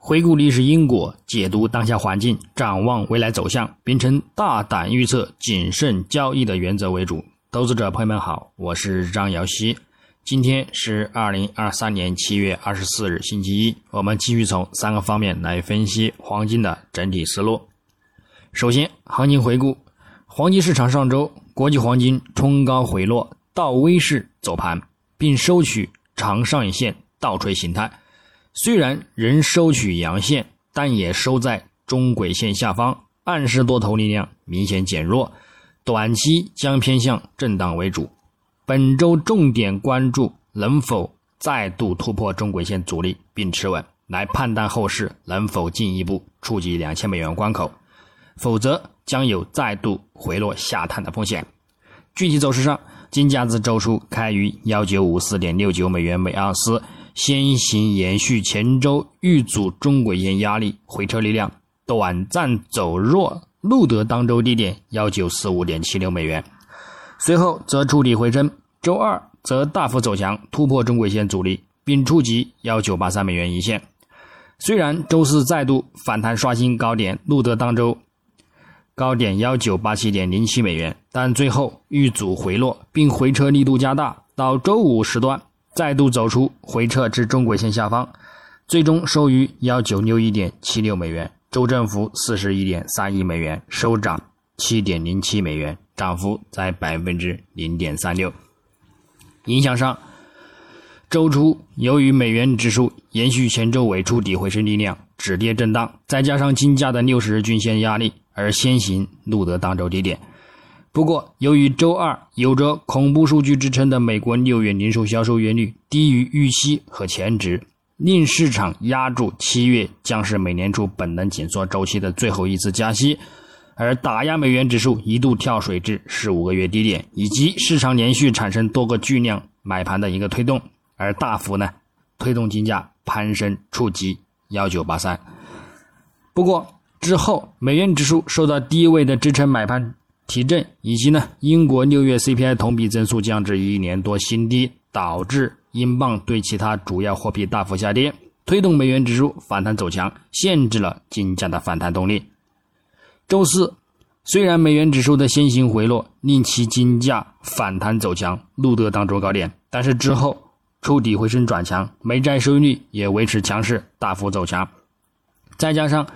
回顾历史因果，解读当下环境，展望未来走向，秉承大胆预测、谨慎交易的原则为主。投资者朋友们好，我是张瑶希。今天是二零二三年七月二十四日，星期一。我们继续从三个方面来分析黄金的整体思路。首先，行情回顾：黄金市场上周，国际黄金冲高回落，到微式走盘，并收取长上影线倒锤形态。虽然仍收取阳线，但也收在中轨线下方，暗示多头力量明显减弱，短期将偏向震荡为主。本周重点关注能否再度突破中轨线阻力并持稳，来判断后市能否进一步触及两千美元关口，否则将有再度回落下探的风险。具体走势上，金价自周初开于幺九五四点六九美元每盎司。先行延续前周遇阻中轨线压力回撤力量，短暂走弱，录得当周低点幺九四五点七六美元，随后则触底回升，周二则大幅走强，突破中轨线阻力，并触及幺九八三美元一线。虽然周四再度反弹刷新高点，录得当周高点幺九八七点零七美元，但最后遇阻回落，并回撤力度加大，到周五时段。再度走出回撤至中轨线下方，最终收于幺九六一点七六美元，周振幅四十一点三亿美元，收涨七点零七美元，涨幅在百分之零点三六。影响上，周初由于美元指数延续前周尾触底回升力量，止跌震荡，再加上金价的六十日均线压力，而先行录得当周低点。不过，由于周二有着恐怖数据之称的美国六月零售销售月率低于预期和前值，令市场压住七月将是美联储本轮紧缩周期的最后一次加息，而打压美元指数一度跳水至十五个月低点，以及市场连续产生多个巨量买盘的一个推动，而大幅呢推动金价攀升触及幺九八三。不过之后，美元指数受到低位的支撑买盘。提振，以及呢，英国六月 CPI 同比增速降至一年多新低，导致英镑对其他主要货币大幅下跌，推动美元指数反弹走强，限制了金价的反弹动力。周四，虽然美元指数的先行回落令其金价反弹走强，录得当周高点，但是之后触底回升转强，美债收益率也维持强势，大幅走强。再加上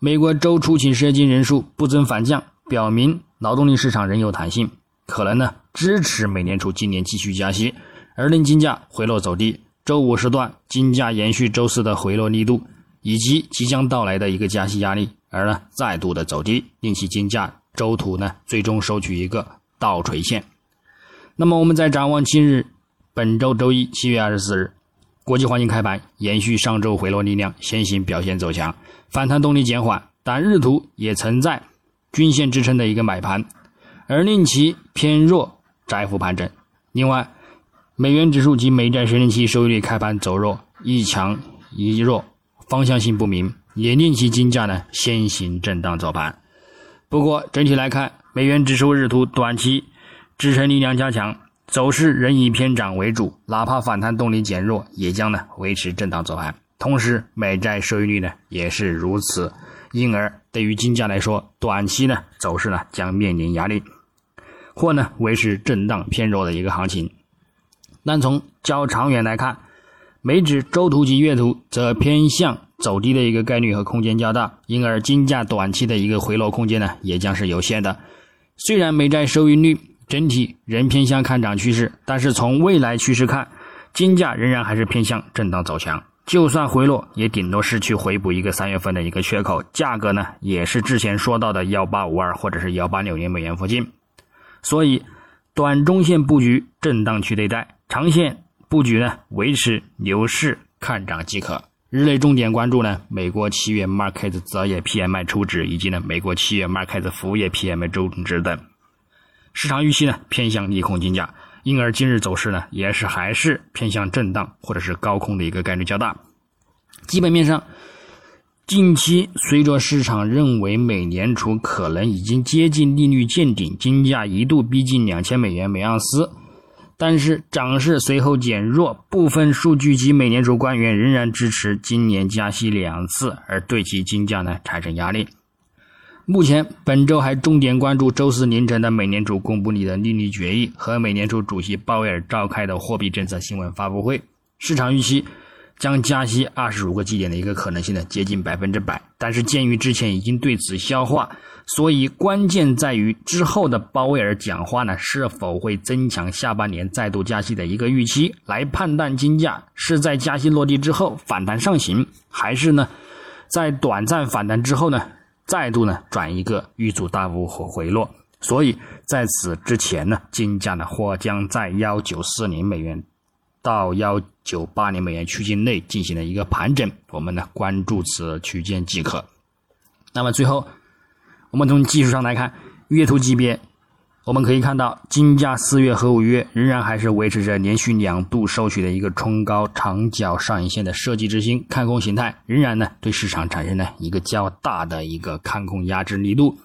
美国周出勤失业金人数不增反降，表明。劳动力市场仍有弹性，可能呢支持美联储今年继续加息，而令金价回落走低。周五时段金价延续周四的回落力度，以及即将到来的一个加息压力，而呢再度的走低，令其金价周图呢最终收取一个倒垂线。那么我们再展望今日，本周周一七月二十四日，国际黄金开盘延续上周回落力量，先行表现走强，反弹动力减缓，但日图也存在。均线支撑的一个买盘，而令其偏弱，窄幅盘整。另外，美元指数及美债十年期收益率开盘走弱，一强一弱，方向性不明，也令其金价呢先行震荡走盘。不过整体来看，美元指数日图短期支撑力量加强，走势仍以偏涨为主，哪怕反弹动力减弱，也将呢维持震荡走盘。同时，美债收益率呢也是如此。因而，对于金价来说，短期呢走势呢将面临压力，或呢维持震荡偏弱的一个行情。但从较长远来看，美指周图及月图则偏向走低的一个概率和空间较大，因而金价短期的一个回落空间呢也将是有限的。虽然美债收益率整体仍偏向看涨趋势，但是从未来趋势看，金价仍然还是偏向震荡走强。就算回落，也顶多是去回补一个三月份的一个缺口，价格呢也是之前说到的幺八五二或者是幺八六零美元附近，所以短中线布局震荡区对待，长线布局呢维持牛市看涨即可。日内重点关注呢美国七月 markets 择业 PMI 初值以及呢美国七月 Markets 服务业 PMI 周值等，市场预期呢偏向利空金价。因而今日走势呢，也是还是偏向震荡或者是高空的一个概率较大。基本面上，近期随着市场认为美联储可能已经接近利率见顶，金价一度逼近两千美元每盎司，但是涨势随后减弱，部分数据及美联储官员仍然支持今年加息两次，而对其金价呢产生压力。目前本周还重点关注周四凌晨的美联储公布的利率决议和美联储主席鲍威尔召开的货币政策新闻发布会，市场预期。将加息二十五个基点的一个可能性呢接近百分之百，但是鉴于之前已经对此消化，所以关键在于之后的鲍威尔讲话呢是否会增强下半年再度加息的一个预期，来判断金价是在加息落地之后反弹上行，还是呢在短暂反弹之后呢再度呢转一个遇阻大幅回落。所以在此之前呢，金价呢或将在幺九四零美元。到幺九八零美元区间内进行了一个盘整，我们呢关注此区间即可。那么最后，我们从技术上来看，月图级别，我们可以看到金价四月和五月仍然还是维持着连续两度收取的一个冲高长角上影线的设计之星，看空形态仍然呢对市场产生了一个较大的一个看空压制力度。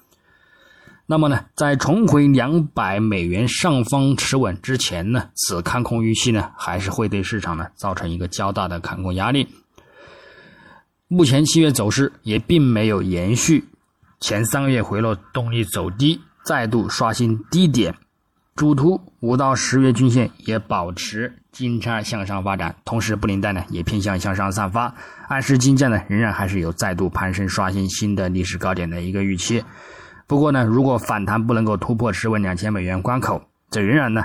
那么呢，在重回两百美元上方持稳之前呢，此看空预期呢，还是会对市场呢造成一个较大的看空压力。目前七月走势也并没有延续前三个月回落动力走低，再度刷新低点。主图五到十月均线也保持金叉向上发展，同时布林带呢也偏向向上散发，暗示金价呢仍然还是有再度攀升、刷新新的历史高点的一个预期。不过呢，如果反弹不能够突破十万两千美元关口，这仍然呢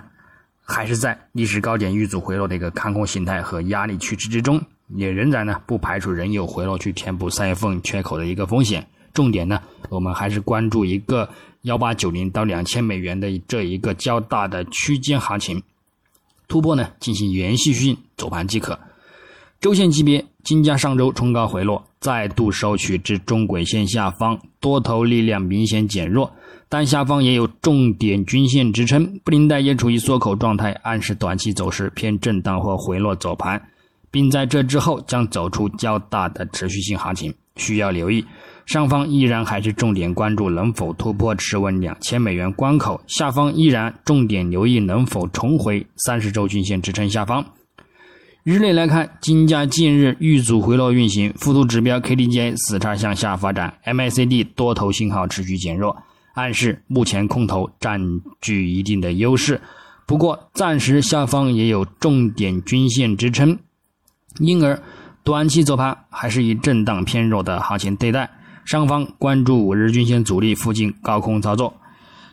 还是在历史高点遇阻回落的一个看空形态和压力趋势之中，也仍然呢不排除仍有回落去填补三月份缺口的一个风险。重点呢，我们还是关注一个幺八九零到两千美元的这一个较大的区间行情突破呢，进行延续性走盘即可。周线级别，金价上周冲高回落，再度收取至中轨线下方，多头力量明显减弱，但下方也有重点均线支撑，布林带也处于缩口状态，暗示短期走势偏震荡或回落走盘，并在这之后将走出较大的持续性行情，需要留意。上方依然还是重点关注能否突破持稳两千美元关口，下方依然重点留意能否重回三十周均线支撑下方。日内来看，金价近日遇阻回落运行，附图指标 KDJ 死叉向下发展，MACD 多头信号持续减弱，暗示目前空头占据一定的优势。不过，暂时下方也有重点均线支撑，因而短期走盘还是以震荡偏弱的行情对待。上方关注五日均线阻力附近高空操作，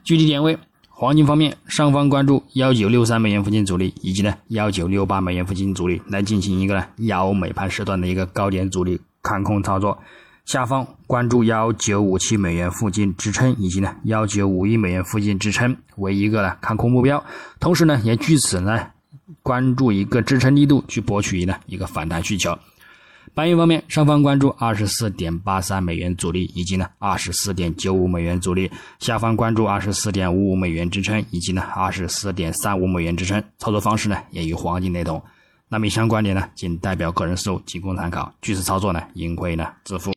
具体点位。黄金方面，上方关注幺九六三美元附近阻力，以及呢幺九六八美元附近阻力，来进行一个呢幺美盘时段的一个高点阻力看空操作。下方关注幺九五七美元附近支撑，以及呢幺九五一美元附近支撑为一个呢看空目标。同时呢，也据此呢关注一个支撑力度，去博取呢一个反弹需求。白银方面，上方关注二十四点八三美元阻力，以及呢二十四点九五美元阻力；下方关注二十四点五五美元支撑，以及呢二十四点三五美元支撑。操作方式呢也与黄金雷同。那么以上观点呢仅代表个人思路，仅供参考。据此操作呢，盈亏呢自负。